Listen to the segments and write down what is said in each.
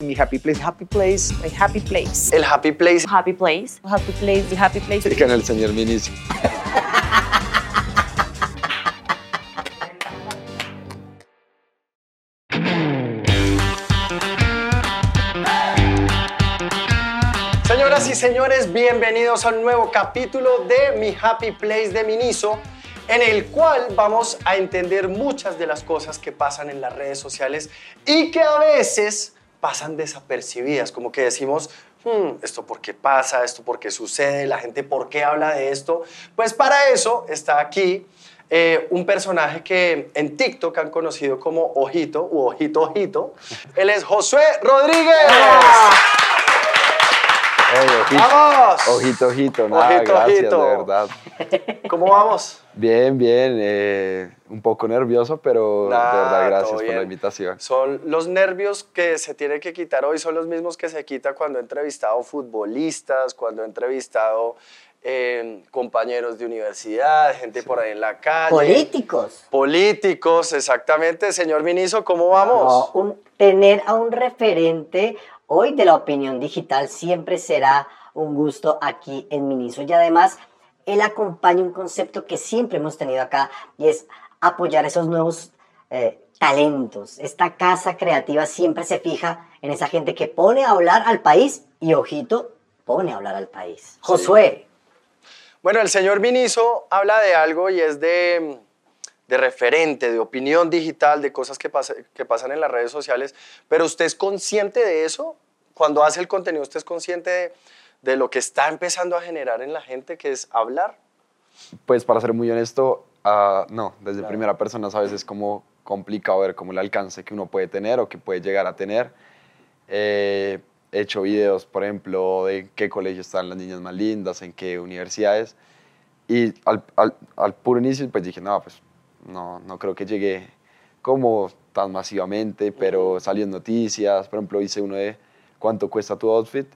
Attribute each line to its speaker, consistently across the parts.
Speaker 1: Mi happy place, happy place, my happy place.
Speaker 2: El Happy Place.
Speaker 3: Happy place.
Speaker 1: Happy place, the happy place.
Speaker 4: El señor Minicio.
Speaker 2: Señoras y señores, bienvenidos a un nuevo capítulo de Mi Happy Place de Miniso, en el cual vamos a entender muchas de las cosas que pasan en las redes sociales y que a veces pasan desapercibidas, como que decimos, "Hmm, esto por qué pasa, esto por qué sucede, la gente por qué habla de esto. Pues para eso está aquí eh, un personaje que en TikTok han conocido como Ojito u Ojito Ojito. Él es Josué Rodríguez.
Speaker 4: Ey, ojito,
Speaker 2: ¡Vamos!
Speaker 4: ojito, ojito, nada,
Speaker 2: Ojito,
Speaker 4: gracias,
Speaker 2: ojito.
Speaker 4: de verdad.
Speaker 2: ¿Cómo vamos?
Speaker 4: Bien, bien, eh, un poco nervioso, pero
Speaker 2: Nah,
Speaker 4: de verdad gracias por la invitación.
Speaker 2: Son los nervios que se tiene que quitar hoy, son los mismos que se quita cuando he entrevistado futbolistas, cuando he entrevistado eh, compañeros de universidad, gente por ahí en la calle.
Speaker 5: Políticos.
Speaker 2: Políticos, exactamente. Señor Miniso, ¿cómo vamos?
Speaker 5: No, un- tener a un referente hoy de la opinión digital siempre será un gusto aquí en Miniso. Y además, él acompaña un concepto que siempre hemos tenido acá y es apoyar esos nuevos eh, talentos. Esta casa creativa siempre se fija en esa gente que pone a hablar al país y, ojito, pone a hablar al país. Josué,
Speaker 2: Bueno, el señor Miniso habla de algo y es de, de referente, de opinión digital, de cosas que, pasa- que pasan en las redes sociales, pero ¿usted es consciente de eso? Cuando hace el contenido, ¿usted es consciente de, de lo que está empezando a generar en la gente, que es hablar?
Speaker 4: Pues para ser muy honesto, ah, no, desde primera persona sabes es como complicado ver como el alcance que uno puede tener o que puede llegar a tener. Eh, he hecho videos, por ejemplo, de en qué colegio están las niñas más lindas, en qué universidades. Y al, al, al puro inicio pues dije, no, pues no, no creo que llegue como tan masivamente, pero salió en noticias. Por ejemplo, hice uno de cuánto cuesta tu outfit.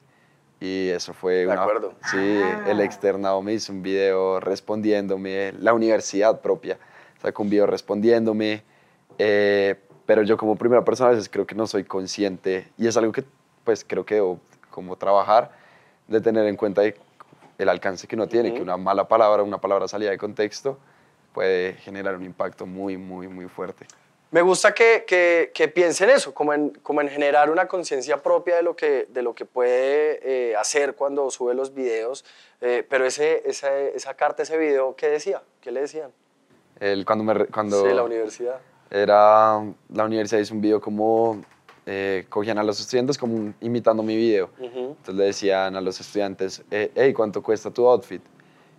Speaker 4: Y eso fue
Speaker 2: De
Speaker 4: una...
Speaker 2: acuerdo.
Speaker 4: Sí, el externado me hizo un video respondiéndome, la universidad propia sacó un video respondiéndome, eh, pero yo como primera persona a veces creo que no soy consciente y es algo que pues creo que debo como trabajar, de tener en cuenta el alcance que uno tiene, que una mala palabra, una palabra salida de contexto puede generar un impacto muy, muy, muy fuerte.
Speaker 2: Me gusta que, que, que piense en eso, como en, como en generar una conciencia propia de lo que, de lo que puede eh, hacer cuando sube los videos. Eh, pero ese, esa, esa carta, ese video, ¿qué decía? ¿Qué le decían?
Speaker 4: El, cuando me, cuando
Speaker 2: Sí, la universidad.
Speaker 4: era la universidad hizo un video como eh, cogían a los estudiantes como un- imitando mi video.
Speaker 2: Ujú.
Speaker 4: Entonces le decían a los estudiantes, hey, ¿cuánto cuesta tu outfit?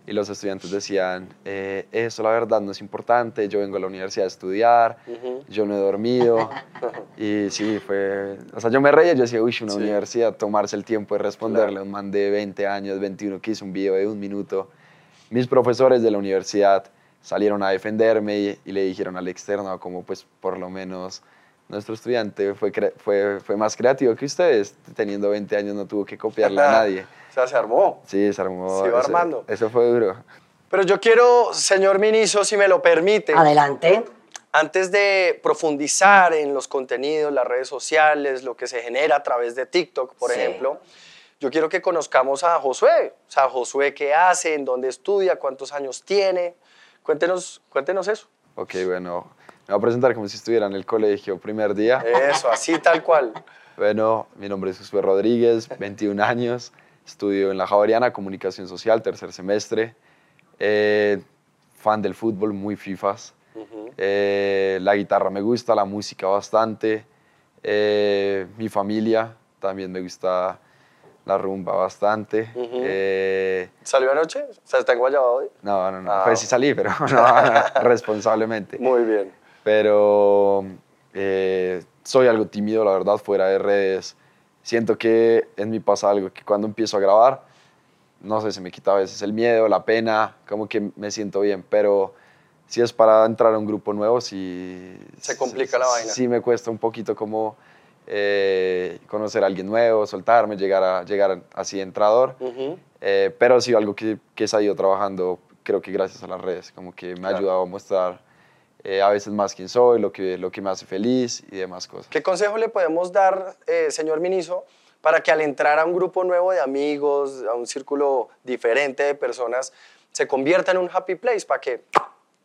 Speaker 4: Y los estudiantes decían, eh, eso la verdad no es importante, yo vengo a la universidad a estudiar,
Speaker 2: Ujú.
Speaker 4: yo no he dormido. y sí, fue, o sea, yo me reía, yo decía, uy, una
Speaker 2: Sí.
Speaker 4: universidad, tomarse el tiempo de responderle a un man de 20 años, 21, que hizo un video de un minuto. Mis profesores de la universidad salieron a defenderme y, y le dijeron al externo como pues por lo menos nuestro estudiante fue, fue, fue más creativo que ustedes, teniendo 20 años no tuvo que copiarle a nadie.
Speaker 2: O sea, se armó.
Speaker 4: Sí, se armó.
Speaker 2: Se iba
Speaker 4: eso-
Speaker 2: armando.
Speaker 4: Eso fue duro.
Speaker 2: Pero yo quiero, señor Miniso, si me lo permite,
Speaker 5: adelante.
Speaker 2: antes de profundizar en los contenidos, las redes sociales, lo que se genera a través de TikTok, por
Speaker 5: Sí.
Speaker 2: ejemplo, yo quiero que conozcamos a Josué. O sea, Josué, ¿qué hace? ¿En dónde estudia? ¿Cuántos años tiene? Cuéntenos, cuéntenos eso.
Speaker 4: Ok, bueno, me voy a presentar como si estuviera en el colegio primer día.
Speaker 2: Eso, así tal cual.
Speaker 4: Bueno, mi nombre es Josué Rodríguez, 21 años, estudio en la Javeriana, Comunicación Social, tercer semestre. Eh, fan del fútbol, muy fifas. Eh, la guitarra me gusta, la música bastante. Eh, mi familia también me gusta la rumba bastante.
Speaker 2: Ujú.
Speaker 4: Eh,
Speaker 2: ¿Salió anoche? O sea, está en Guayaba hoy.
Speaker 4: no, no, no,
Speaker 2: Ah.
Speaker 4: pues sí salí, pero no, responsablemente.
Speaker 2: Muy bien.
Speaker 4: Pero eh, soy algo tímido, la verdad, fuera de redes. Siento que en mí pasa algo, que cuando empiezo a grabar, no sé, se me quita a veces el miedo, la pena, como que me siento bien, pero si es para entrar a un grupo nuevo, sí...
Speaker 2: Se complica la vaina.
Speaker 4: Sí me cuesta un poquito como eh, conocer a alguien nuevo, soltarme, llegar, a, llegar así entrador.
Speaker 2: Ujú.
Speaker 4: Eh, pero sí algo que, que he ido trabajando, creo que gracias a las redes, como que me ha
Speaker 2: Claro.
Speaker 4: ayudado a mostrar eh, a veces más quién soy, lo que, lo que me hace feliz y demás cosas.
Speaker 2: ¿Qué consejo le podemos dar, eh, señor Miniso, para que al entrar a un grupo nuevo de amigos, a un círculo diferente de personas, se convierta en un happy place para que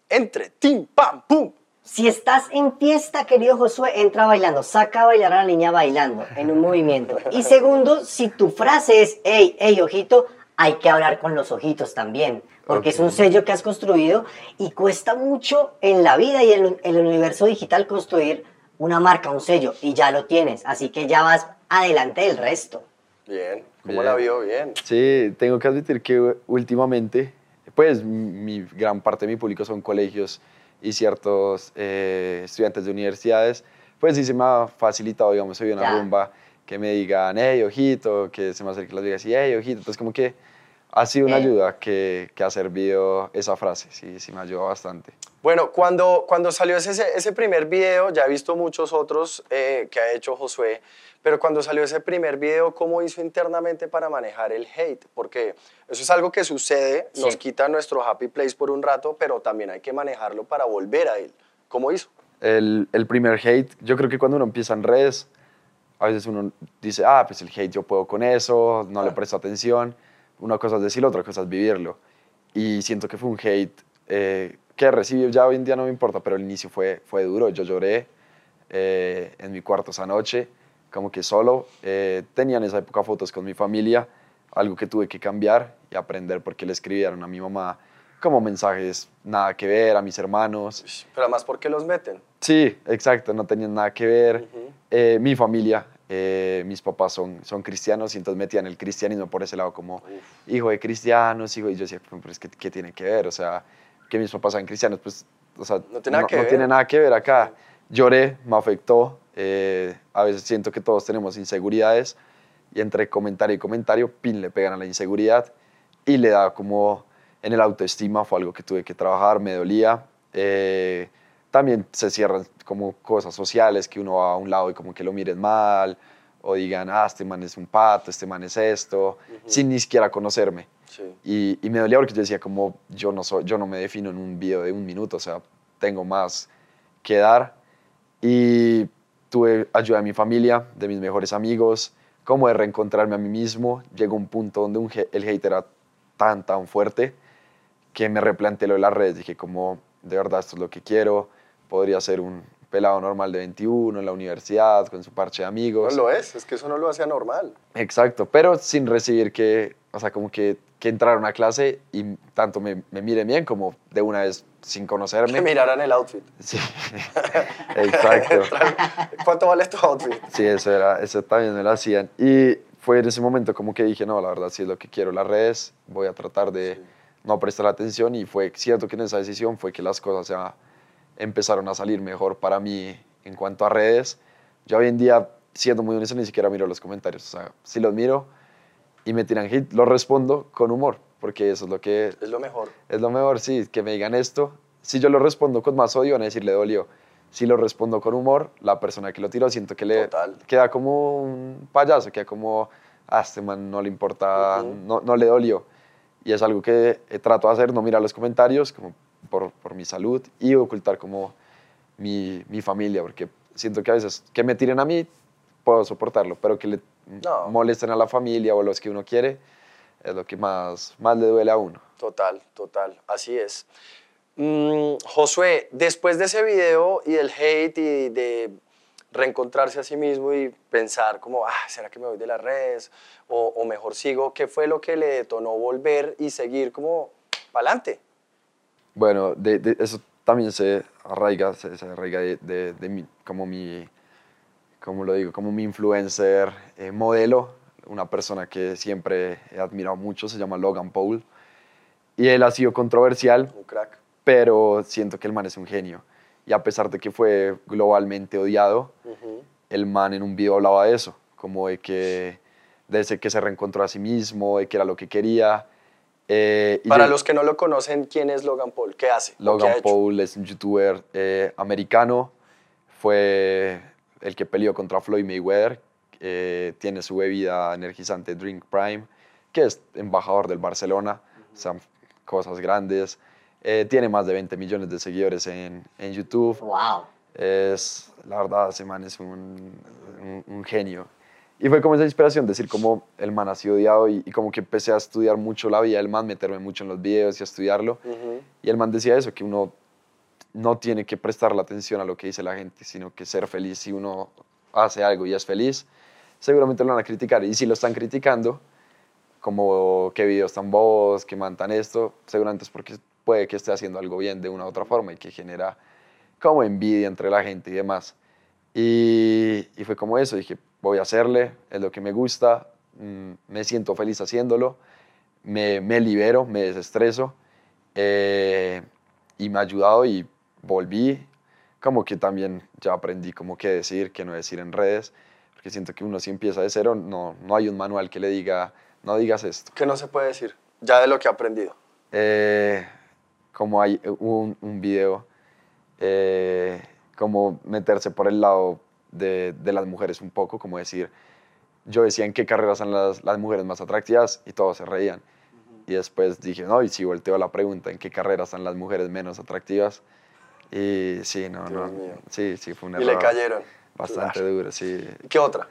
Speaker 2: entre, tim, pam, pum?
Speaker 5: Si estás en fiesta, querido Josué, entra bailando, saca a bailar a la niña bailando en un movimiento. Y segundo, si tu frase es, hey, hey, ojito, hay que hablar con los ojitos también, porque es un sello que has construido y cuesta mucho en la vida y en el universo digital construir una marca, un sello, y ya lo tienes, así que ya vas adelante del resto.
Speaker 2: Bien, ¿cómo
Speaker 4: Bien.
Speaker 2: la vio? Bien.
Speaker 4: Sí, tengo que admitir que últimamente, pues mi gran parte de mi público son colegios y ciertos eh, estudiantes de universidades, pues sí se me ha facilitado, digamos, soy una
Speaker 5: Ya.
Speaker 4: rumba que me digan, hey, ojito, que se me acerque las digas y hey, ojito. Entonces, como que ha sido una
Speaker 5: Eh.
Speaker 4: ayuda que, que ha servido esa frase, sí, sí me ayudó bastante.
Speaker 2: Bueno, cuando, cuando salió ese, ese primer video, ya he visto muchos otros eh, que ha hecho Josué, pero cuando salió ese primer video, ¿cómo hizo internamente para manejar el hate? Porque eso es algo que sucede, nos
Speaker 5: Sí.
Speaker 2: quita nuestro happy place por un rato, pero también hay que manejarlo para volver a él. ¿Cómo hizo?
Speaker 4: El, el primer hate, yo creo que cuando uno empieza en redes, a veces uno dice, ah, pues el hate yo puedo con eso, no le
Speaker 2: Ah.
Speaker 4: presto atención. Una cosa es decirlo, otra cosa es vivirlo. Y siento que fue un hate eh, que recibí, ya hoy en día no me importa, pero el inicio fue, fue duro. Yo lloré eh, en mi cuarto esa noche, como que solo. Eh, tenía en esa época fotos con mi familia, algo que tuve que cambiar y aprender porque le escribieron a mi mamá como mensajes nada que ver, a mis hermanos.
Speaker 2: Pero además, ¿por qué los meten?
Speaker 4: Sí, exacto, no tenían nada que ver. Eh, mi familia, eh, mis papás son, son cristianos y entonces metían el cristianismo por ese lado como hijo de cristianos, hijo, y yo decía, pero es que, ¿qué tiene que ver? O sea, que mis papás sean cristianos, pues, o sea,
Speaker 2: No tiene nada que ver.
Speaker 4: tiene nada que ver acá. Lloré, me afectó, eh, a veces siento que todos tenemos inseguridades y entre comentario y comentario, pin, le pegan a la inseguridad y le da como en el autoestima, fue algo que tuve que trabajar, me dolía. Eh, también se cierran como cosas sociales, que uno va a un lado y como que lo miren mal, o digan, ah, este man es un pato, este man es esto, sin ni siquiera conocerme.
Speaker 2: Sí.
Speaker 4: Y, y me dolía porque yo decía como yo no, soy, yo no me defino en un video de un minuto, o sea, tengo más que dar. Y tuve ayuda de mi familia, de mis mejores amigos, como de reencontrarme a mí mismo. Llegó un punto donde un, el hate era tan, tan fuerte que me replanteé lo de las redes. Dije como, de verdad, esto es lo que quiero. Podría ser un pelado normal de 21 en la universidad, con su parche de
Speaker 2: No
Speaker 4: amigos.
Speaker 2: lo es, es que eso no lo hace anormal.
Speaker 4: Exacto, pero sin recibir que, o sea, como que, que entrar a una clase y tanto me, me miren bien como de una vez sin
Speaker 2: Que
Speaker 4: conocerme.
Speaker 2: miraran el outfit.
Speaker 4: Sí, exacto.
Speaker 2: ¿Cuánto vale tu outfit?
Speaker 4: Sí, eso, era, eso también me lo hacían. Y fue en ese momento como que dije, no, la verdad sí es lo que quiero, las redes, voy a tratar de
Speaker 2: Sí.
Speaker 4: no prestar atención y fue cierto que en esa decisión fue que las cosas ya empezaron a salir mejor para mí en cuanto a redes. Yo hoy en día, siendo muy honesto, ni siquiera miro los comentarios. O sea, si los miro y me tiran hit, los respondo con humor, porque eso es lo que
Speaker 2: Es lo mejor.
Speaker 4: es lo mejor, sí, que me digan esto. Si yo lo respondo con más odio, van a decir le dolió. Si lo respondo con humor, la persona que lo tiró siento que le
Speaker 2: Total.
Speaker 4: queda como un payaso, queda como, a este man no le importa,
Speaker 2: Ujú.
Speaker 4: no, no le dolió. Y es algo que trato de hacer, no mirar los comentarios, como por, por mi salud y ocultar como mi, mi familia, porque siento que a veces que me tiren a mí, puedo soportarlo, pero que le
Speaker 2: No.
Speaker 4: molesten a la familia o a los que uno quiere, es lo que más, más le duele a uno.
Speaker 2: Total, total, así es. Mm, Josué, después de ese video y del hate y de reencontrarse a sí mismo y pensar como, ah, ¿será que me voy de las redes? O, o mejor sigo, ¿qué fue lo que le detonó volver y seguir como para adelante?
Speaker 4: Bueno, de, de- eso también se arraiga, se, se arraiga de, de- de mi, como mi, como lo digo, como mi influencer eh, modelo, una persona que siempre he admirado mucho, se llama Logan Paul. Y él ha sido controversial,
Speaker 2: Un crack.
Speaker 4: pero siento que el man es un genio. Y a pesar de que fue globalmente odiado, el man en un video hablaba de eso, como de que, de ese que se reencontró a sí mismo, de que era lo que quería. Eh,
Speaker 2: Para
Speaker 4: yo-
Speaker 2: los que no lo conocen, ¿quién es Logan Paul? ¿Qué hace? ¿O qué
Speaker 4: Logan
Speaker 2: hecho?
Speaker 4: Paul es un youtuber eh, americano, fue el que peleó contra Floyd Mayweather, eh, tiene su bebida energizante Drink Prime, que es embajador del Barcelona, o sea, cosas grandes. Eh, tiene más de 20 millones de seguidores en, en YouTube.
Speaker 5: Wow.
Speaker 4: Es, la verdad, ese man es un, un, un genio. Y fue como esa inspiración, decir como el man ha sido odiado y, y como que empecé a estudiar mucho la vida del man, meterme mucho en los videos y a estudiarlo. Y el man decía eso, que uno no tiene que prestar la atención a lo que dice la gente, sino que ser feliz si uno hace algo y es feliz, seguramente lo van a criticar. Y si lo están criticando, como qué videos tan bobos, que mantan esto, seguramente es porque puede que esté haciendo algo bien de una u otra forma y que genera como envidia entre la gente y demás. Y, y fue como eso, dije, voy a hacerle, es lo que me gusta, mm, me siento feliz haciéndolo, me, me libero, me desestreso eh, y me ha ayudado y volví, como que también ya aprendí como qué decir, qué no decir en redes, porque siento que uno si empieza de cero, no, no hay un manual que le diga, no digas esto.
Speaker 2: ¿Qué no se puede decir? Ya de lo que ha aprendido.
Speaker 4: Eh, como hay un, un video, eh, como meterse por el lado de, de, las mujeres un poco, como decir, yo decía en qué carreras son las, las mujeres más atractivas y todos se reían. Y después dije, no, y si volteo la pregunta, ¿en qué carreras están las mujeres menos atractivas? Y sí, no,
Speaker 2: Dios
Speaker 4: no.
Speaker 2: mío.
Speaker 4: Sí, sí, fue un
Speaker 2: Y le cayeron.
Speaker 4: Bastante
Speaker 2: Claro.
Speaker 4: duro, sí.
Speaker 2: ¿Qué otra?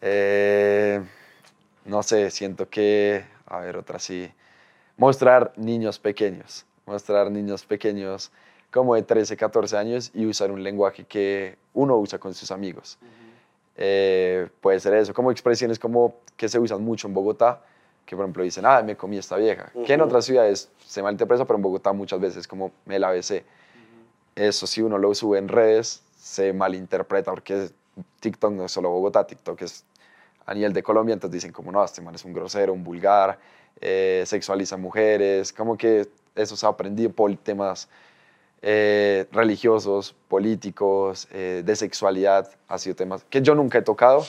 Speaker 4: Eh, no sé, siento que, a ver, otra sí. Mostrar niños pequeños. Mostrar niños pequeños como de 13, 14 años y usar un lenguaje que uno usa con sus amigos. Eh, puede ser eso, como expresiones como que se usan mucho en Bogotá, que por ejemplo dicen, ah, me comí esta vieja, que en otras ciudades se malinterpreta, pero en Bogotá muchas veces como me la besé. Eso si uno lo sube en redes, se malinterpreta porque TikTok no es solo Bogotá, TikTok es a nivel de Colombia, entonces dicen como, no, este man es un grosero, un vulgar, eh, sexualiza mujeres, como que eso se ha aprendido por temas eh, religiosos, políticos, eh, de sexualidad, ha sido temas que yo nunca he tocado,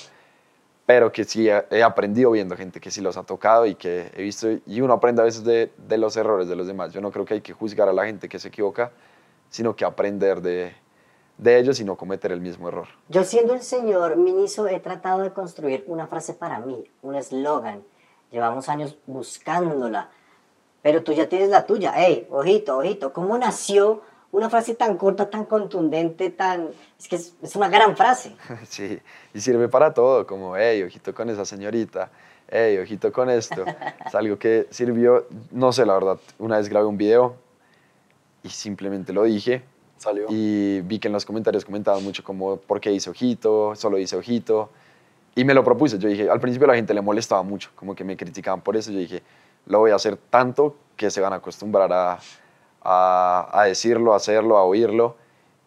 Speaker 4: pero que sí he, aprendido viendo gente que sí los ha tocado y que he visto, y uno aprende a veces de, de los errores de los demás. Yo no creo que hay que juzgar a la gente que se equivoca, sino que aprender de, de ellos y no cometer el mismo error.
Speaker 5: Yo siendo el señor Miniso he tratado de construir una frase para mí, un eslogan. Llevamos años buscándola, pero tú ya tienes la tuya. Ey, ojito, ojito, ¿cómo nació una frase tan corta, tan contundente, tan... Es que es, es una gran frase.
Speaker 4: Sí, y sirve para todo, como, hey, ojito con esa señorita, hey, ojito con esto. Es algo que sirvió, no sé, la verdad, una vez grabé un video y simplemente lo dije
Speaker 2: Salió.
Speaker 4: y vi que en los comentarios comentaban mucho como, ¿por qué hice ojito? Solo hice ojito. Y me lo propuse, yo dije, al principio a la gente le molestaba mucho, como que me criticaban por eso, yo dije, lo voy a hacer tanto que se van a acostumbrar a, a, a decirlo, a hacerlo, a oírlo.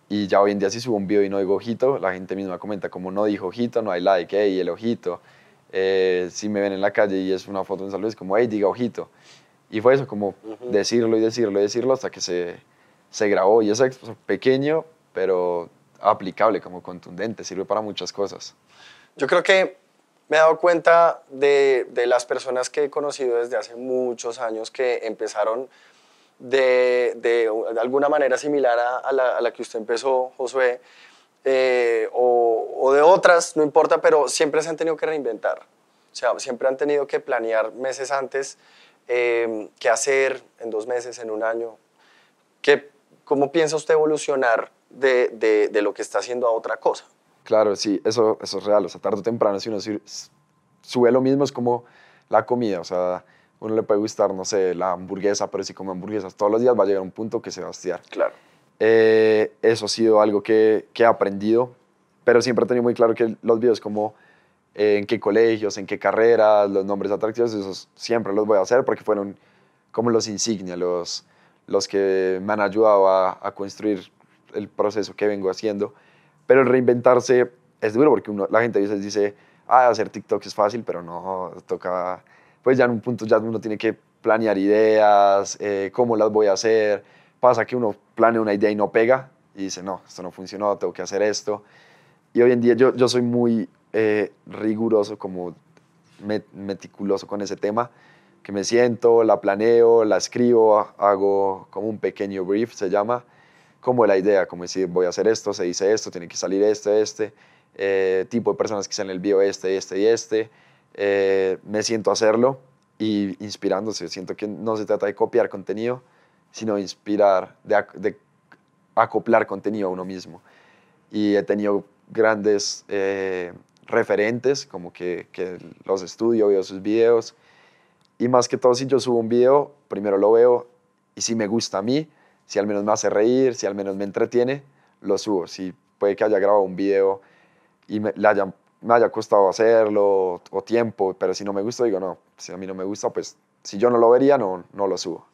Speaker 4: Y ya hoy en día si subo un video y no digo ojito, la gente misma comenta como no dijo ojito, no hay like, hey, el ojito. Eh, si me ven en la calle y es una foto en salud, es como, hey, diga ojito. Y fue eso, como decirlo y decirlo y decirlo hasta que se, se grabó. Y es pequeño, pero aplicable, como contundente, sirve para muchas cosas.
Speaker 2: Yo creo que me he dado cuenta de, de las personas que he conocido desde hace muchos años que empezaron de, de, de alguna manera similar a, a la, a la que usted empezó, Josué, eh, o, o de otras, no importa, pero siempre se han tenido que reinventar. O sea, siempre han tenido que planear meses antes eh, qué hacer en dos meses, en un año. ¿Qué, ¿Cómo piensa usted evolucionar de, de, de lo que está haciendo a otra cosa?
Speaker 4: Claro, sí, eso, eso es real. O sea, tarde o temprano, si uno su- sube lo mismo, es como la comida. O sea, uno le puede gustar, no sé, la hamburguesa, pero si come hamburguesas todos los días, va a llegar un punto que se va a hastiar.
Speaker 2: Claro.
Speaker 4: Eh, eso ha sido algo que, que he aprendido, pero siempre he tenido muy claro que los videos como eh, en qué colegios, en qué carreras, los nombres atractivos, esos siempre los voy a hacer porque fueron como los insignia, los, los que me han ayudado a, a construir el proceso que vengo haciendo. Pero el reinventarse es duro porque uno, la gente a veces dice, ah, hacer TikTok es fácil, pero no, toca, pues ya en un punto ya uno tiene que planear ideas, eh, cómo las voy a hacer. Pasa que uno planea una idea y no pega y dice, no, esto no funcionó, tengo que hacer esto. Y hoy en día yo, yo soy muy eh, riguroso, como met- meticuloso con ese tema, que me siento, la planeo, la escribo, hago como un pequeño brief, se llama, como la idea, como decir, voy a hacer esto, se dice esto, tiene que salir este, este, tipo de personas que en el video este, este y este, eh, me siento hacerlo y inspirándose, siento que no se trata de copiar contenido, sino inspirar, de, ac- de acoplar contenido a uno mismo. Y he tenido grandes eh, referentes, como que, los estudio, veo sus videos. Y más que todo, si yo subo un video, primero lo veo y si me gusta a mí, si al menos me hace reír, si al menos me entretiene, lo subo. Si puede que haya grabado un video y me, le haya, me haya costado hacerlo o tiempo, pero si no me gusta, digo, no, si a mí no me gusta, pues si yo no lo vería, no, no lo subo.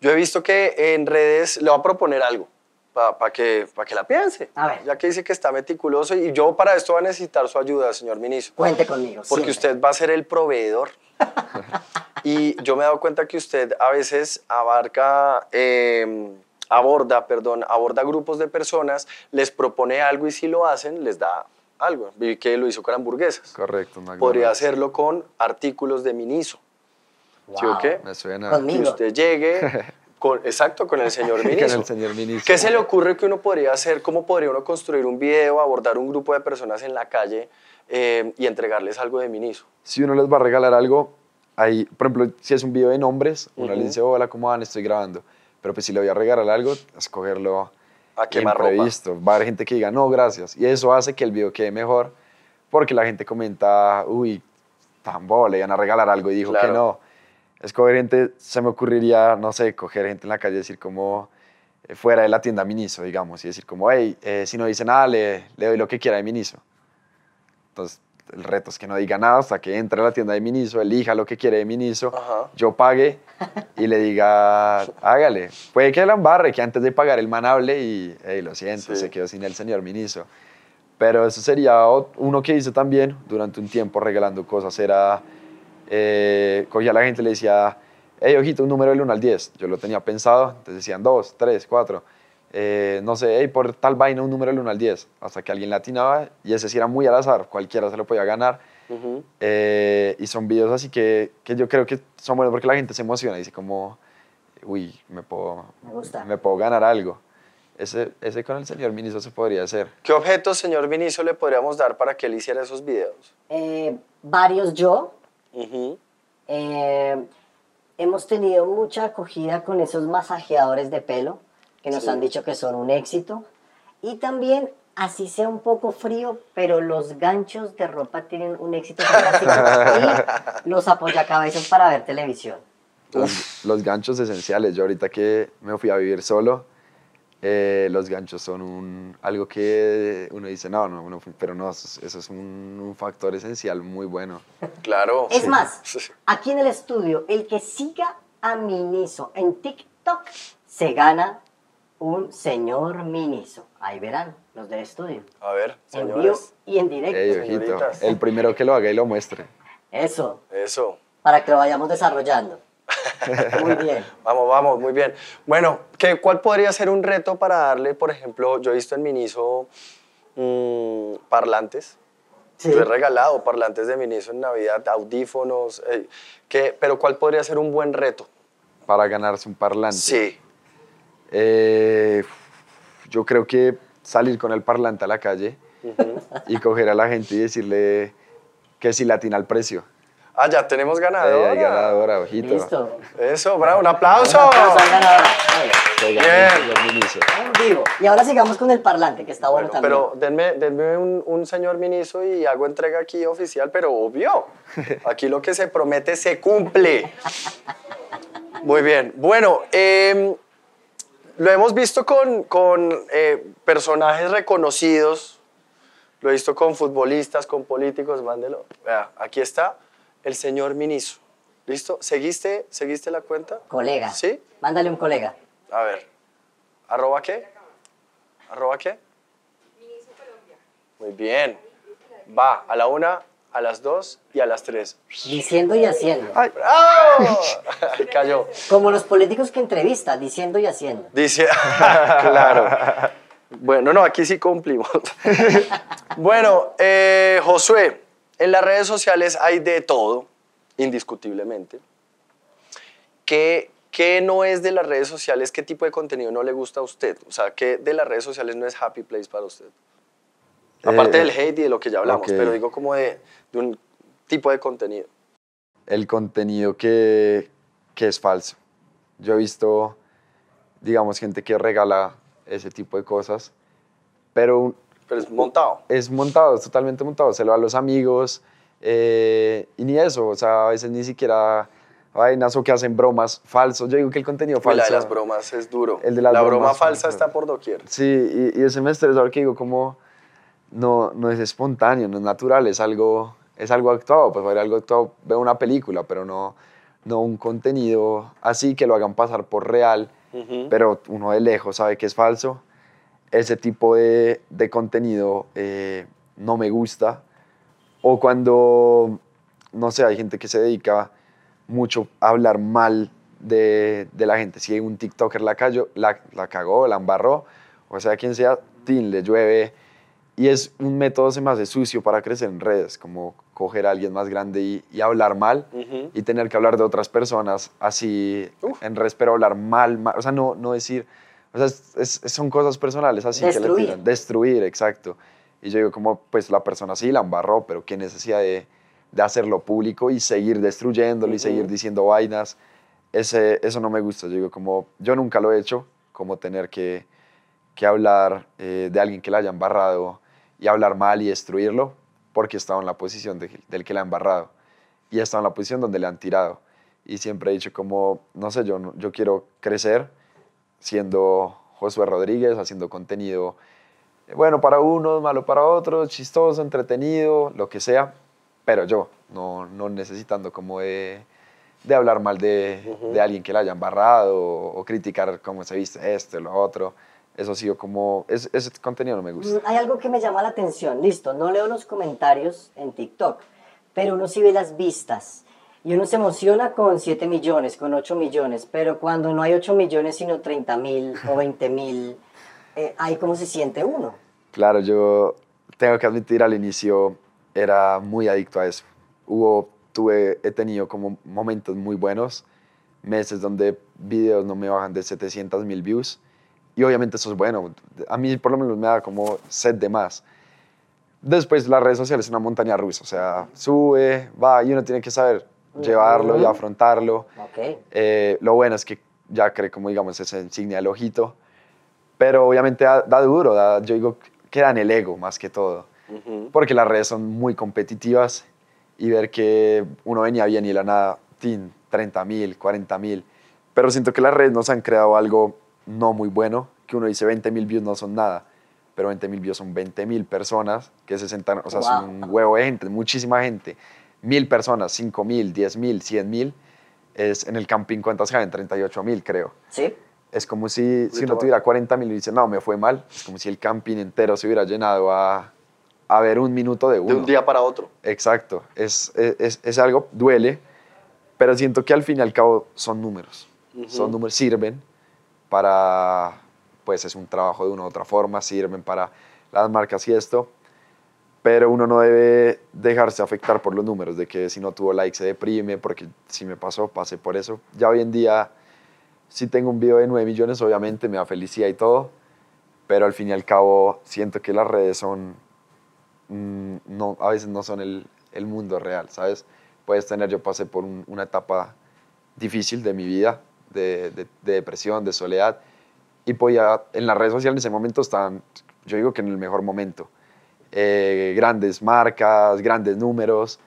Speaker 2: Yo he visto que en redes le voy a proponer algo para que, pa que la piense.
Speaker 5: A ver.
Speaker 2: Ya que dice que está meticuloso y yo para esto voy a necesitar su ayuda, señor ministro.
Speaker 5: Cuente conmigo.
Speaker 2: Porque
Speaker 5: siempre.
Speaker 2: usted va a ser el proveedor. y yo me he dado cuenta que usted a veces abarca, eh, aborda, perdón, aborda grupos de personas, les propone algo y si lo hacen, les da algo. Vi que lo hizo con hamburguesas.
Speaker 4: Correcto.
Speaker 2: Podría
Speaker 4: McDonald's.
Speaker 2: hacerlo con artículos de Miniso. ¿Sí o
Speaker 5: Wow.
Speaker 2: qué?
Speaker 4: Me suena.
Speaker 2: Que usted llegue, con, exacto, con el señor Miniso.
Speaker 4: Con el señor ministro.
Speaker 2: ¿Qué se le ocurre que uno podría hacer? ¿Cómo podría uno construir un video, abordar un grupo de personas en la calle eh, y entregarles algo de Miniso?
Speaker 4: si uno les va a regalar algo, ahí, por ejemplo, si es un video de nombres, uno
Speaker 2: Ujú.
Speaker 4: le dice, hola, ¿cómo van? Estoy grabando. Pero pues si le voy a regalar algo, escogerlo
Speaker 2: A quemarropa.
Speaker 4: imprevisto. Va a haber gente que diga, no, gracias. Y eso hace que el video quede mejor, porque la gente comenta, uy, tan bobo, le iban a regalar algo y dijo
Speaker 2: Claro.
Speaker 4: que no. Escoger gente, se me ocurriría, no sé, coger gente en la calle y decir como, eh, fuera de la tienda Miniso, digamos, y decir como, hey, eh, si no dice nada, le, le doy lo que quiera de Miniso. Entonces, el reto es que no diga nada hasta que entre a la tienda de Miniso, elija lo que quiere de Miniso,
Speaker 2: Ajá.
Speaker 4: yo pague y le diga, hágale. Puede que la embarre, que antes de pagar el man hable y, hey, lo siento,
Speaker 2: Sí.
Speaker 4: se quedó sin el señor Miniso. Pero eso sería uno que hice también durante un tiempo regalando cosas. Era, eh, cogía a la gente y le decía, hey, ojito, un número del 1 al 10. Yo lo tenía pensado, entonces decían 2, 3, 4. Eh, no sé, hey, por tal vaina un número del 1 al 10. Hasta que alguien le atinaba y ese sí era muy al azar, cualquiera se lo podía ganar. Eh, y son videos así que, que yo creo que son buenos porque la gente se emociona y dice como, uy, me puedo,
Speaker 5: Me gusta.
Speaker 4: me puedo ganar algo. Ese, ese con el señor Miniso se podría hacer.
Speaker 2: ¿Qué objetos, señor Vinicio, le podríamos dar para que él hiciera esos videos?
Speaker 5: Eh, varios yo. Eh, hemos tenido mucha acogida con esos masajeadores de pelo que nos
Speaker 2: Sí.
Speaker 5: han dicho que son un éxito. Y también, así sea un poco frío, pero los ganchos de ropa tienen un éxito fantástico. y los apoyacabezas para ver televisión.
Speaker 4: Los, los ganchos esenciales. Yo ahorita que me fui a vivir solo, eh, los ganchos son un, algo que uno dice, no, no, no, pero no, eso es, eso es un, un factor esencial muy bueno.
Speaker 2: Claro.
Speaker 5: Es
Speaker 2: Sí.
Speaker 5: más, aquí en el estudio, el que siga a Miniso en TikTok se gana un señor Miniso. Ahí verán los del estudio.
Speaker 2: A ver,
Speaker 5: En vivo
Speaker 2: señores.
Speaker 5: y en directo.
Speaker 4: Ey, ojito, el primero que lo haga y lo muestre.
Speaker 5: Eso,
Speaker 2: Eso.
Speaker 5: para que lo vayamos desarrollando. Muy bien.
Speaker 2: Vamos, vamos, muy bien. Bueno, ¿qué, ¿cuál podría ser un reto para darle, por ejemplo, yo he visto en Miniso mm, parlantes?
Speaker 5: Sí.
Speaker 2: Yo he regalado parlantes de Miniso en Navidad, audífonos, eh, ¿qué- pero ¿cuál podría ser un buen reto?
Speaker 4: Para ganarse un parlante.
Speaker 2: Sí.
Speaker 4: Eh, yo creo que salir con el parlante a la calle y coger a la gente y decirle que si latina el precio.
Speaker 2: Ah, ya tenemos ganadora.
Speaker 4: hay ganadora, ojito.
Speaker 5: Listo.
Speaker 2: Eso, bravo, un aplauso.
Speaker 5: Aplausos al ganador.
Speaker 2: Bien.
Speaker 4: ganó el señor Miniso.
Speaker 5: En vivo. Y ahora sigamos con el parlante, que está bueno,
Speaker 2: Bueno,
Speaker 5: también.
Speaker 2: pero denme, denme un, un señor Miniso y hago entrega aquí oficial, pero obvio. Aquí lo que se promete se cumple. Muy bien. Bueno, em, lo hemos visto con, con eh, personajes reconocidos, lo he visto con futbolistas, con políticos, mándelo. Vea, aquí está el señor Miniso. ¿Listo? ¿Seguiste, ¿Seguiste la cuenta?
Speaker 5: Colega.
Speaker 2: ¿Sí?
Speaker 5: Mándale un colega.
Speaker 2: A ver. ¿Arroba qué? ¿Arroba qué? Muy bien. Va a la una, a las dos y a las tres.
Speaker 5: Diciendo y haciendo.
Speaker 2: ¡Bravo! Cayó.
Speaker 5: Como los políticos que entrevista, diciendo y haciendo.
Speaker 2: Dice, claro. Bueno, no, aquí sí cumplimos. bueno, eh, Josué, en las redes sociales hay de todo, indiscutiblemente. ¿Qué, ¿Qué no es de las redes sociales? ¿Qué tipo de contenido no le gusta a usted? O sea, ¿qué de las redes sociales no es happy place para usted? Aparte
Speaker 4: Eh,
Speaker 2: del hate y de lo que ya hablamos, pero digo como de, de un tipo de contenido.
Speaker 4: el contenido que, que es falso. Yo he visto digamos, gente que regala ese tipo de cosas, pero
Speaker 2: Pero es montado.
Speaker 4: es montado, es totalmente montado, se lo da a los amigos eh, y ni eso, o sea, a veces ni siquiera vainas o que hacen bromas falsos. Yo digo que el contenido
Speaker 2: Uy, la
Speaker 4: falso...
Speaker 2: de las bromas es duro.
Speaker 4: El de las
Speaker 2: la broma falsa está por doquier.
Speaker 4: Sí, y, y ese me estresa porque digo, como no, no es espontáneo, no es natural, es algo, es algo actuado. Pues para algo actuado veo una película, pero no, no un contenido así que lo hagan pasar por real, pero uno de lejos sabe que es falso. Ese tipo de, de contenido eh, no me gusta. O cuando, no sé, hay gente que se dedica mucho a hablar mal de, de la gente. Si un TikToker la, cayó, la, la cagó, la embarró, o sea, quien sea, tin, le llueve. Y es un método, se me hace sucio para crecer en redes, como coger a alguien más grande y, y hablar mal
Speaker 2: Ujú.
Speaker 4: y tener que hablar de otras personas así
Speaker 2: Uf.
Speaker 4: en redes, pero hablar mal, mal, o sea, no, no decir, o sea, es- es- son cosas personales así que le
Speaker 5: Destruir.
Speaker 4: tiran. Destruir, exacto. Y yo digo, como, pues la persona sí la embarró, pero qué necesidad de, de hacerlo público y seguir destruyéndolo y
Speaker 2: Ujú.
Speaker 4: seguir diciendo vainas. Ese, eso no me gusta. Yo digo, como, yo nunca lo he hecho, como tener que, que hablar eh, de alguien que la haya embarrado y hablar mal y destruirlo, porque he estado en la posición de- del que la ha embarrado y he estado en la posición donde le han tirado. Y siempre he dicho como, no sé, yo, yo quiero crecer siendo Josué Rodríguez, haciendo contenido eh, bueno para unos, malo para otros, chistoso, entretenido, lo que sea, pero yo, no, no necesitando como de, de hablar mal de, de alguien que la haya embarrado o, o criticar cómo se viste esto lo otro. Eso sí, yo como, es- ese contenido no me gusta.
Speaker 5: Mm, Hay algo que me llama la atención. Listo, no leo los comentarios en TikTok, pero uno sí ve las vistas. Y uno se emociona con 7 millones, con 8 millones, pero cuando no hay 8 millones, sino 30 mil o 20 mil, eh, ahí cómo se siente uno.
Speaker 4: Claro, yo tengo que admitir, al inicio era muy adicto a eso. Hubo, tuve, he tenido como momentos muy buenos, meses donde videos no me bajan de 700 mil views. Y obviamente eso es bueno. A mí por lo menos me da como sed de más. Después las redes sociales es una montaña rusa. O sea, sube, va y uno tiene que saber llevarlo y afrontarlo. Eh, lo bueno es que ya cree como, digamos, esa insignia del ojito. Pero obviamente da, da duro, da- yo digo, queda en el ego más que todo. Porque las redes son muy competitivas y ver que uno venía bien y la nada, tin, 30 mil, 40 mil. Pero siento que las redes nos han creado algo no muy bueno, que uno dice 20 mil views no son nada, pero 20 mil views son 20 mil personas que se sentan, o sea, son
Speaker 5: Wow.
Speaker 4: un huevo de gente, muchísima gente. Mil personas, 5 mil, 10 mil, 100 mil. Es en el camping, ¿cuántas caben? 38 mil, creo.
Speaker 5: ¿Sí?
Speaker 4: Es como si, si uno tuviera 40 mil y dice, no, me fue mal. Es como si el camping entero se hubiera llenado a, a ver un minuto de uno.
Speaker 2: De un día para otro.
Speaker 4: Exacto. Es, es, es algo, duele, pero siento que al fin y al cabo son números.
Speaker 2: Ujú.
Speaker 4: Son números, sirven para, pues es un trabajo de una u otra forma, sirven para las marcas y esto, pero uno no debe dejarse afectar por los números, de que si no tuvo like se deprime, porque si me pasó, pasé por eso. Ya hoy en día, si tengo un video de 9 millones, obviamente me da felicidad y todo, pero al fin y al cabo siento que las redes son, mm, no, a veces no son el, el mundo real, ¿sabes? Puedes tener, yo pasé por un- una etapa difícil de mi vida, de, de- de depresión, de soledad, y podía, en las redes sociales en ese momento estaban, yo digo que en el mejor momento, Eh, grandes marcas, grandes números,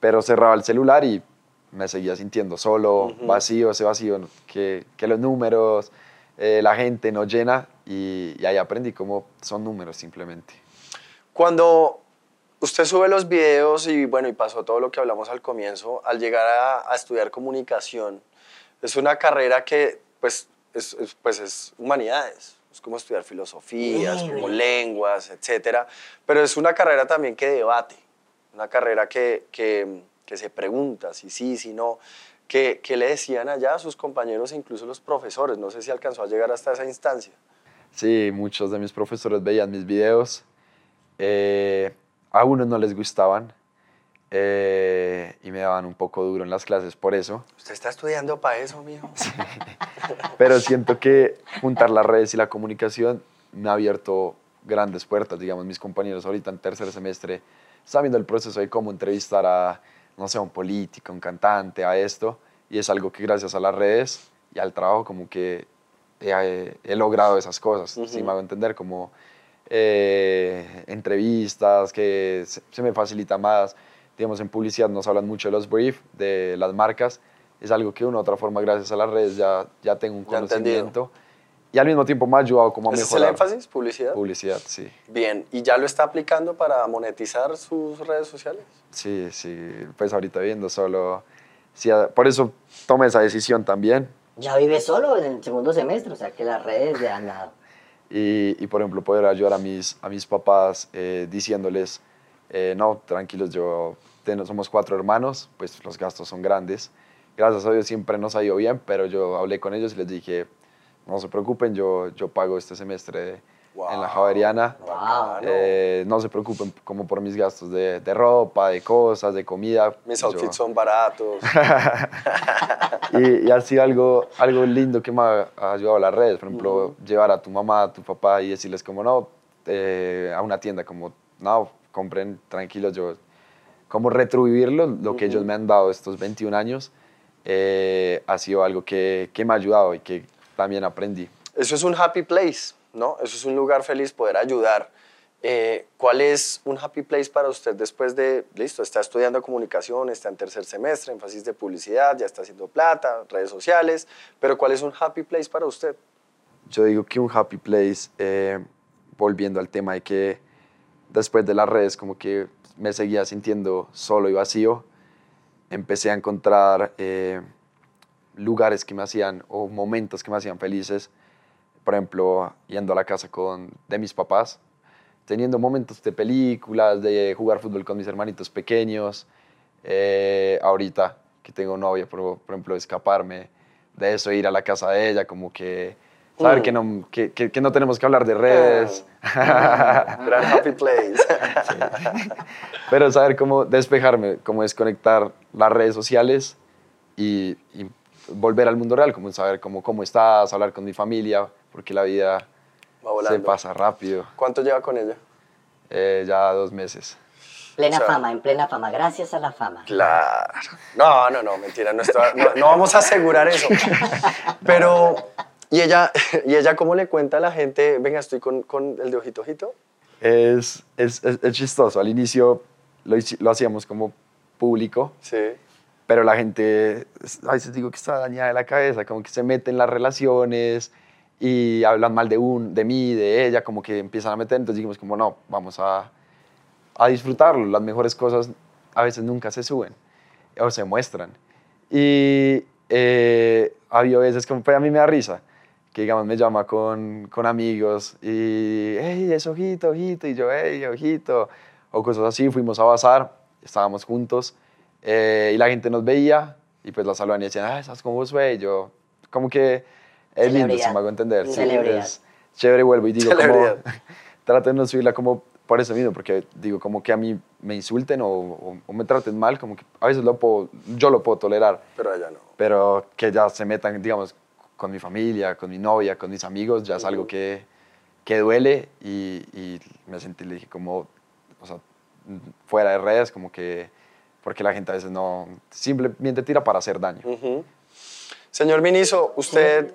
Speaker 4: pero cerraba el celular y me seguía sintiendo solo, vacío, ese vacío, que, que los números, eh, la gente no llena, y, y ahí aprendí cómo son números simplemente.
Speaker 2: Cuando usted sube los videos y bueno, y pasó todo lo que hablamos al comienzo, al llegar a, a estudiar comunicación, es una carrera que pues es, es- pues es humanidades, es como estudiar filosofía, es como lenguas, etcétera, pero es una carrera también que debate, una carrera que, que, que se pregunta si sí, si no. ¿Qué, ¿Qué le decían allá a sus compañeros e incluso los profesores? No sé si alcanzó a llegar hasta esa instancia.
Speaker 4: Sí, muchos de mis profesores veían mis videos. eh, a unos no les gustaban eh, y me daban un poco duro en las clases por eso.
Speaker 2: ¿Usted está estudiando para eso, mijo?
Speaker 4: Pero siento que juntar las redes y la comunicación me ha abierto grandes puertas. Digamos, mis compañeros ahorita en tercer semestre están viendo el proceso de cómo entrevistar a, no sé, a un político, a un cantante, a esto. Y es algo que gracias a las redes y al trabajo como que he, he logrado esas cosas, si me hago entender, como eh, entrevistas, que se, se, me facilita más. Digamos, en publicidad nos hablan mucho de los briefs, de las marcas. Es algo que de una u otra forma, gracias a las redes, ya, ya tengo un conocimiento. Y al mismo tiempo me ha ayudado como a
Speaker 2: ¿Ese
Speaker 4: mejorar.
Speaker 2: es el énfasis? ¿Publicidad?
Speaker 4: Publicidad, sí.
Speaker 2: Bien. ¿Y ya lo está aplicando para monetizar sus redes sociales?
Speaker 4: Sí, sí. Pues ahorita viendo solo... Sí, por eso tomé esa decisión también.
Speaker 5: Ya vive solo en el segundo semestre, o sea que las redes le han dado.
Speaker 4: Y, y, por ejemplo, poder ayudar a mis, a mis papás eh, diciéndoles, eh, no, tranquilos, yo somos cuatro hermanos, pues los gastos son grandes. Gracias a Dios siempre nos ha ido bien, pero yo hablé con ellos y les dije, no se preocupen, yo, yo pago este semestre wow. en la Javeriana.
Speaker 5: Wow.
Speaker 4: Eh, no se preocupen como por mis gastos de, de ropa, de cosas, de comida.
Speaker 2: Mis outfits yo... son baratos.
Speaker 4: y, y, ha sido algo, algo lindo que me ha, ha ayudado a las redes. Por ejemplo, uh -huh. llevar a tu mamá, a tu papá y decirles como, no, eh, a una tienda, como, no, compren tranquilos, yo, como retribuirlo, lo que uh -huh. ellos me han dado estos 21 años, eh, ha sido algo que, que me ha ayudado y que también aprendí.
Speaker 2: Eso es un happy place, ¿no? Eso es un lugar feliz, poder ayudar. Eh, ¿Cuál es un happy place para usted después de, listo, está estudiando comunicación, está en tercer semestre, énfasis de publicidad, ya está haciendo plata, redes sociales, pero ¿cuál es un happy place para usted?
Speaker 4: Yo digo que un happy place, eh, volviendo al tema de que después de las redes como que me seguía sintiendo solo y vacío, empecé a encontrar eh, lugares que me hacían, o momentos que me hacían felices, por ejemplo, yendo a la casa con, de mis papás, teniendo momentos de películas, de jugar fútbol con mis hermanitos pequeños, eh, ahorita que tengo novia, por, por, ejemplo, escaparme de eso, ir a la casa de ella, como que saber mm. que, no, que, que, que, no tenemos que hablar de redes.
Speaker 2: Gran happy place.
Speaker 4: sí. Pero saber cómo despejarme, cómo desconectar las redes sociales y, y volver al mundo real, como saber cómo, cómo estás, hablar con mi familia, porque la vida se pasa rápido.
Speaker 2: ¿Cuánto lleva con ella?
Speaker 4: Eh, ya dos meses.
Speaker 5: Plena o sea, fama, en plena fama, gracias a la fama.
Speaker 2: Claro. No, no, no, mentira, no, está, no, no vamos a asegurar eso. Pero, ¿y ella, ¿y ella cómo le cuenta a la gente, venga, estoy con, con el de ojito, ojito?
Speaker 4: Es, es, es, es chistoso. Al inicio lo, lo hacíamos como público.
Speaker 2: Sí
Speaker 4: pero la gente, a veces digo que está dañada de la cabeza, como que se mete en las relaciones y hablan mal de, un, de mí, de ella, como que empiezan a meter, entonces dijimos como no, vamos a, a disfrutarlo, las mejores cosas a veces nunca se suben o se muestran. Y eh, había veces como, pues a mí me da risa, que digamos me llama con, con amigos y, hey, es ojito, ojito, y yo, hey, ojito, o cosas así, fuimos a bazar, estábamos juntos, eh, y la gente nos veía y pues la saludaban y decían, ah, ¿sabes cómo vos fue? Y yo, como que es lindo, se me hago entender. Sí, es chévere, vuelvo y digo, como, traten de no subirla como por eso mismo, porque digo, como que a mí me insulten o, o, o, me traten mal, como que a veces lo puedo, yo lo puedo tolerar.
Speaker 2: Pero ella no.
Speaker 4: Pero que ya se metan, digamos, con mi familia, con mi novia, con mis amigos, ya es algo que, que duele y, y me sentí, le dije, como, o sea, fuera de redes, como que porque la gente a veces no, simplemente tira para hacer daño.
Speaker 2: Uh -huh. Señor Miniso, ¿usted sí.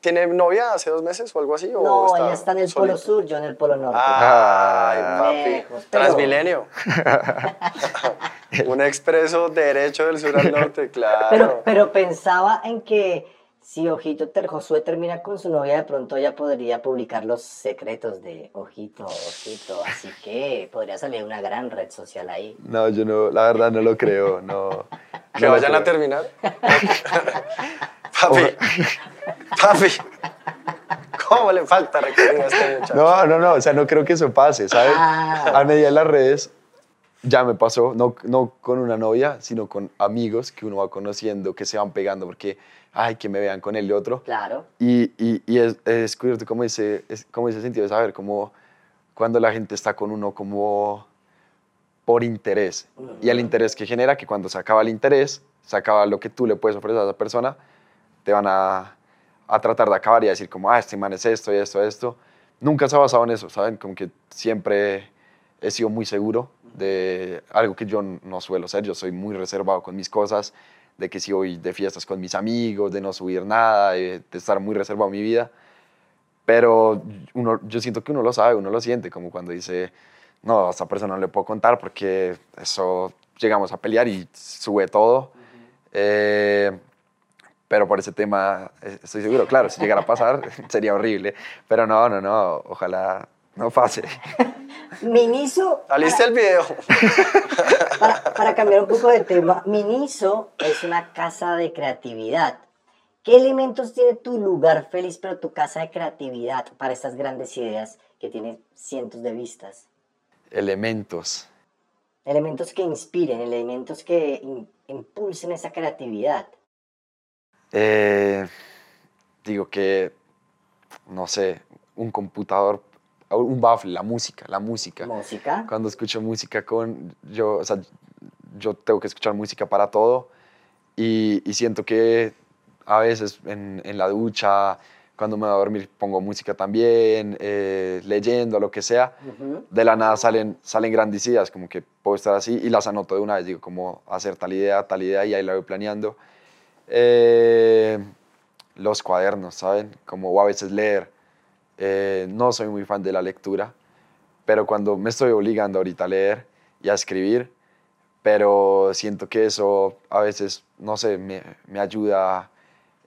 Speaker 2: tiene novia hace dos meses o algo así?
Speaker 5: No,
Speaker 2: o
Speaker 5: ella está en el solito? polo sur, yo en el polo norte.
Speaker 2: Ay, papi, Lejos, pero... Transmilenio. Un expreso derecho del sur al norte, claro.
Speaker 5: Pero, pero pensaba en que si Ojito Josué termina con su novia, de pronto ya podría publicar los secretos de Ojito, Ojito. Así que podría salir una gran red social ahí.
Speaker 4: No, yo no, la verdad no lo creo. No,
Speaker 2: ¿Que no vayan a terminar? papi, papi. ¿Cómo le falta recorrido a este muchacho?
Speaker 4: No, no, no, o sea, no creo que eso pase, ¿sabes? Ah. A medida de las redes ya me pasó, no, no con una novia, sino con amigos que uno va conociendo, que se van pegando, porque, ay, que me vean con el y otro.
Speaker 5: Claro.
Speaker 4: Y, y, y es, descubierto como ese, es, como ese sentido de saber, como cuando la gente está con uno como por interés. Uh -huh. Y el interés que genera, que cuando se acaba el interés, se acaba lo que tú le puedes ofrecer a esa persona, te van a, a tratar de acabar y a decir como, ah, este man es esto y esto, esto. Nunca se ha basado en eso, ¿saben? Como que siempre he sido muy seguro de algo que yo no suelo ser. Yo soy muy reservado con mis cosas. De que si voy de fiestas con mis amigos, de no subir nada, de, estar muy reservado en mi vida. Pero uno, yo siento que uno lo sabe, uno lo siente, como cuando dice, no, a esta persona no le puedo contar porque eso llegamos a pelear y sube todo. Eh, pero por ese tema eh, estoy seguro, claro, si llegara a pasar sería horrible. Pero no, no, no, ojalá no pase.
Speaker 5: Miniso,
Speaker 2: ¿Saliste el video?
Speaker 5: para, para cambiar un poco de tema, Miniso es una casa de creatividad. ¿Qué elementos tiene tu lugar feliz, pero tu casa de creatividad para estas grandes ideas que tienen cientos de vistas?
Speaker 4: Elementos.
Speaker 5: Elementos que inspiren, elementos que in- impulsen esa creatividad.
Speaker 4: Eh, digo que, no sé, un computador, un baffle, la música, la música.
Speaker 5: Música.
Speaker 4: Cuando escucho música con, yo, o sea, yo tengo que escuchar música para todo y, y siento que a veces en, en la ducha, cuando me voy a dormir pongo música también, eh, leyendo, lo que sea, de la nada salen, salen grandes ideas, como que puedo estar así y las anoto de una vez, digo, como hacer tal idea, tal idea y ahí la voy planeando. Eh, los cuadernos, ¿saben? Como o a veces leer. Eh, no soy muy fan de la lectura, pero cuando me estoy obligando ahorita a leer y a escribir, pero siento que eso a veces, no sé, me, ayuda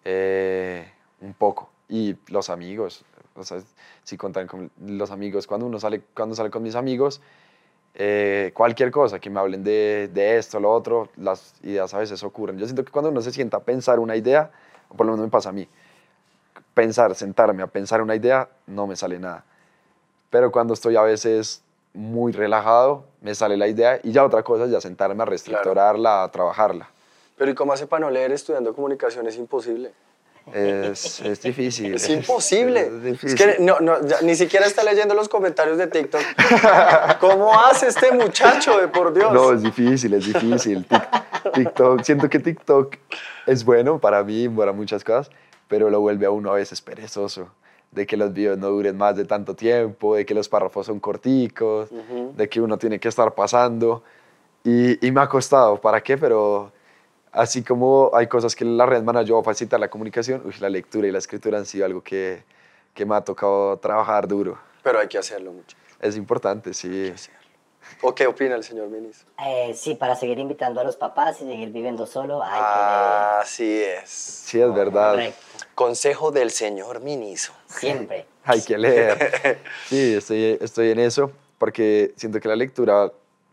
Speaker 4: eh, un poco. Y los amigos, o sea, si contan con los amigos, cuando uno sale, cuando sale con mis amigos, eh, cualquier cosa, que me hablen de, de esto, lo otro, las ideas a veces ocurren. Yo siento que cuando uno se sienta a pensar una idea, por lo menos me pasa a mí, pensar, sentarme a pensar una idea, no me sale nada. Pero cuando estoy a veces muy relajado, me sale la idea y ya otra cosa es ya sentarme a reestructurarla, a trabajarla.
Speaker 2: Pero ¿y cómo hace para no leer estudiando comunicación? Es imposible.
Speaker 4: Es, es difícil.
Speaker 2: Es imposible.
Speaker 4: Es
Speaker 2: Es
Speaker 4: difícil.
Speaker 2: que no, no, ya ni siquiera está leyendo los comentarios de TikTok. ¿Cómo hace este muchacho, de por Dios?
Speaker 4: No, es difícil, es difícil. Tik- TikTok, siento que TikTok es bueno para mí, para muchas cosas, pero lo vuelve a uno a veces perezoso. De que los videos no duren más de tanto tiempo, de que los párrafos son corticos, de que uno tiene que estar pasando. Y, y me ha costado, ¿para qué? Pero así como hay cosas que la red me han ayudado a facilitar la comunicación, uy, la lectura y la escritura han sido algo que, que me ha tocado trabajar duro.
Speaker 2: Pero hay que hacerlo mucho.
Speaker 4: Es importante, sí.
Speaker 2: ¿O qué opina el señor ministro?
Speaker 5: Eh, sí, para seguir invitando a los papás y seguir viviendo solo, hay
Speaker 2: Así es.
Speaker 4: Sí, es
Speaker 5: que
Speaker 4: verdad.
Speaker 5: Correcto.
Speaker 2: Consejo del señor ministro.
Speaker 5: Siempre.
Speaker 4: Hay que leer. Sí, estoy, estoy en eso porque siento que la lectura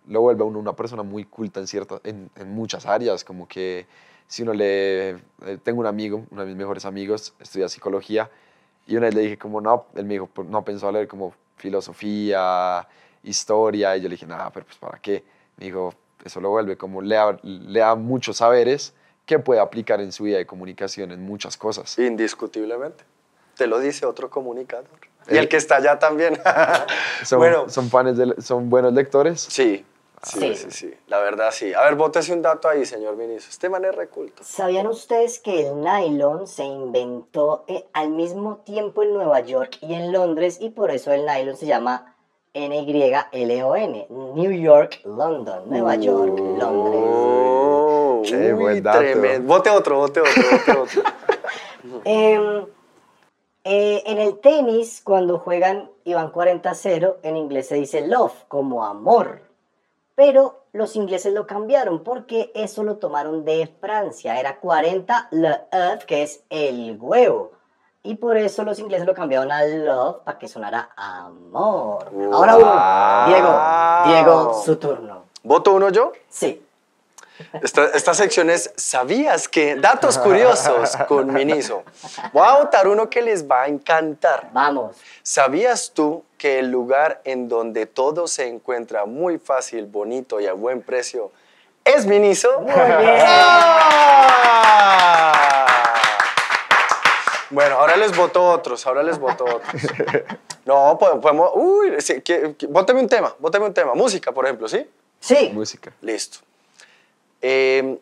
Speaker 4: lo vuelve a uno una persona muy culta en, cierta, en, en muchas áreas, como que si uno lee, eh, tengo un amigo, uno de mis mejores amigos, estudia psicología, y una vez le dije como, no, él me dijo, "Pues, no pensó leer como filosofía, historia, y yo le dije, nada, pero pues ¿para qué? Me dijo, eso lo vuelve como, lea, lea muchos saberes que puede aplicar en su vida de comunicación en muchas cosas.
Speaker 2: Indiscutiblemente. Te lo dice otro comunicador. Y
Speaker 4: Eh.
Speaker 2: el que está allá también.
Speaker 4: Son,
Speaker 2: bueno,
Speaker 4: son, fanes de- son buenos lectores.
Speaker 2: sí. Sí,
Speaker 5: Sí.
Speaker 2: sí, sí. La verdad, sí. A ver, bótese un dato ahí, señor ministro. Este man es reculto.
Speaker 5: ¿Sabían ustedes que el nylon se inventó eh, al mismo tiempo en Nueva York y en Londres y por eso el nylon se llama N-Y-L-O-N? New York, London. Nueva York, Londres.
Speaker 2: Uy,
Speaker 4: buen dato.
Speaker 2: tremendo. Vote otro, vote otro, vote otro.
Speaker 5: Em, eh, en el tenis, cuando juegan y van 40-0, en inglés se dice love, como amor. Pero los ingleses lo cambiaron porque eso lo tomaron de Francia. Era 40 le œuf, que es el huevo. Y por eso los ingleses lo cambiaron a love para que sonara amor. Ahora uno. Diego, Diego, su turno.
Speaker 2: ¿Voto uno yo?
Speaker 5: Sí.
Speaker 2: Esta, esta sección es ¿Sabías que? Datos curiosos con Miniso. Voy a votar uno que les va a encantar.
Speaker 5: Vamos.
Speaker 2: ¿Sabías tú que el lugar en donde todo se encuentra muy fácil, bonito y a buen precio es Miniso?
Speaker 5: Muy bien.
Speaker 2: ¡Ah! Bueno, ahora les voto otros, ahora les voto otros. No, po- podemos... Uy, sí, que, que- bóteme un tema, bóteme un tema. Música, por ejemplo, ¿sí?
Speaker 5: Sí.
Speaker 4: Música.
Speaker 2: Listo. Eh,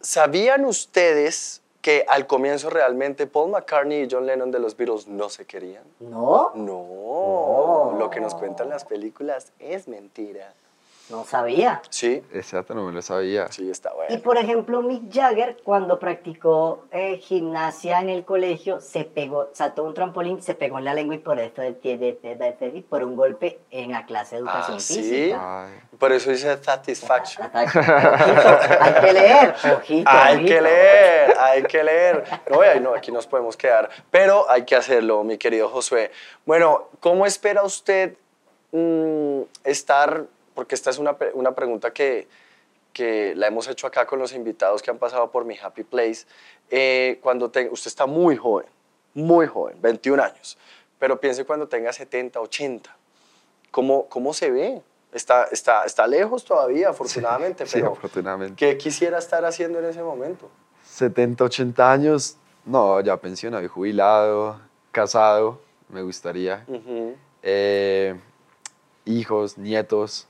Speaker 2: ¿Sabían ustedes que al comienzo realmente Paul McCartney y John Lennon de los Beatles no se querían?
Speaker 5: ¿No?
Speaker 2: No, lo que nos cuentan las películas es mentira.
Speaker 5: No sabía.
Speaker 2: Sí,
Speaker 4: Ese dato no me lo sabía.
Speaker 2: sí, está
Speaker 5: Y
Speaker 2: bueno.
Speaker 5: por ejemplo, Mick Jagger, cuando practicó eh, gimnasia en el colegio, se pegó, saltó un trampolín, se pegó en la lengua y por esto de, de, de- de- de- por un golpe en la clase de educación
Speaker 2: Ah, ¿sí?
Speaker 5: física.
Speaker 4: Ay,
Speaker 2: Por eso dice satisfaction.
Speaker 5: Hay que leer, ojito.
Speaker 2: Hay
Speaker 5: ojito.
Speaker 2: que leer, hay que leer. No, ay, no, aquí nos podemos quedar, pero hay que hacerlo, mi querido Josué. Bueno, ¿cómo espera usted mm, estar? Porque esta es una, una pregunta que, que la hemos hecho acá con los invitados que han pasado por mi Happy Place. Eh, cuando te- usted está muy joven, muy joven, 21 años, pero piense cuando tenga 70, 80. ¿Cómo, cómo se ve? Está, está, está lejos todavía, afortunadamente,
Speaker 4: sí,
Speaker 2: pero
Speaker 4: afortunadamente.
Speaker 2: ¿qué quisiera estar haciendo en ese momento?
Speaker 4: 70, 80 años, no, ya pensionado jubilado, casado, me gustaría. Eh, hijos, nietos,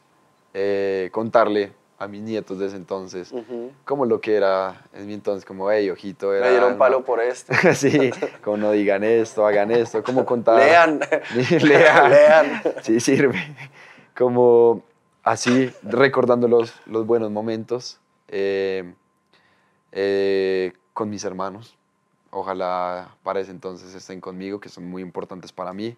Speaker 4: eh, contarle a mis nietos de ese entonces
Speaker 2: Ujú.
Speaker 4: como lo que era en mi entonces, como, hey, ojito, era...
Speaker 2: Me dieron palo por esto.
Speaker 4: sí, como no digan esto, hagan esto, como contar...
Speaker 2: Lean.
Speaker 4: Lean.
Speaker 2: Lean.
Speaker 4: Sí, sirve. Como así, recordando los, los buenos momentos eh, eh, con mis hermanos. Ojalá para ese entonces estén conmigo, que son muy importantes para mí.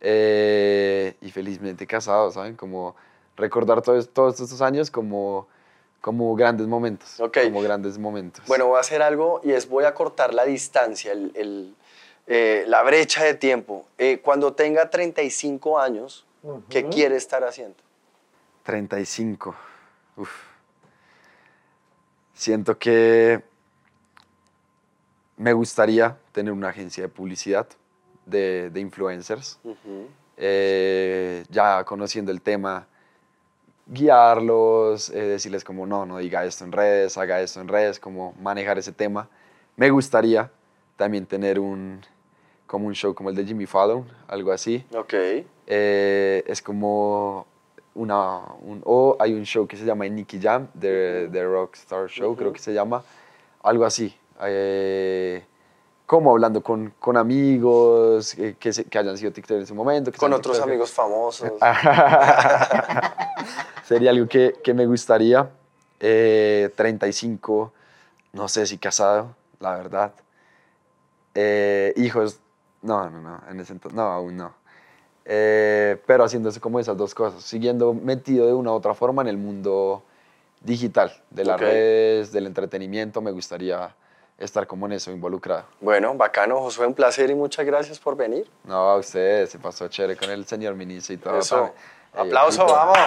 Speaker 4: Eh, y felizmente casados, ¿saben? Como recordar todos, todos estos años como, como grandes momentos.
Speaker 2: Ok.
Speaker 4: Como grandes momentos.
Speaker 2: Bueno, voy a hacer algo y es voy a cortar la distancia, el- el, eh, la brecha de tiempo. Eh, cuando tenga 35 años, ¿qué
Speaker 5: Ujú.
Speaker 2: quiere estar haciendo?
Speaker 4: 35. Uf. Siento que me gustaría tener una agencia de publicidad de, de influencers. Eh, ya conociendo el tema, guiarlos, eh, decirles como no, no diga esto en redes, haga esto en redes, como manejar ese tema. Me gustaría también tener un, como un show como el de Jimmy Fallon, algo así.
Speaker 2: Ok.
Speaker 4: Eh, es como una... un- o hay un show que se llama Nicky Jam, The, The Rockstar Show, creo que se llama. Algo así. Eh, como hablando con, con amigos eh, que, se- que hayan sido TikTok en su momento. que
Speaker 2: Con otros amigos famosos.
Speaker 4: Sería algo que, que me gustaría. Eh, 35, no sé si casado, la verdad. Eh, hijos, no, no, no, en ese entonces, no, aún no. Eh, pero haciéndose como esas dos cosas, siguiendo metido de una u otra forma en el mundo digital, de las
Speaker 2: Ok.
Speaker 4: redes, del entretenimiento, me gustaría estar como en eso involucrado.
Speaker 2: Bueno, bacano, Josué, un placer y muchas gracias por venir.
Speaker 4: No, a ustedes, se pasó chévere con el señor ministro y todo.
Speaker 2: Eso.
Speaker 4: Ey,
Speaker 2: Aplauso,
Speaker 4: equipo.
Speaker 2: vamos.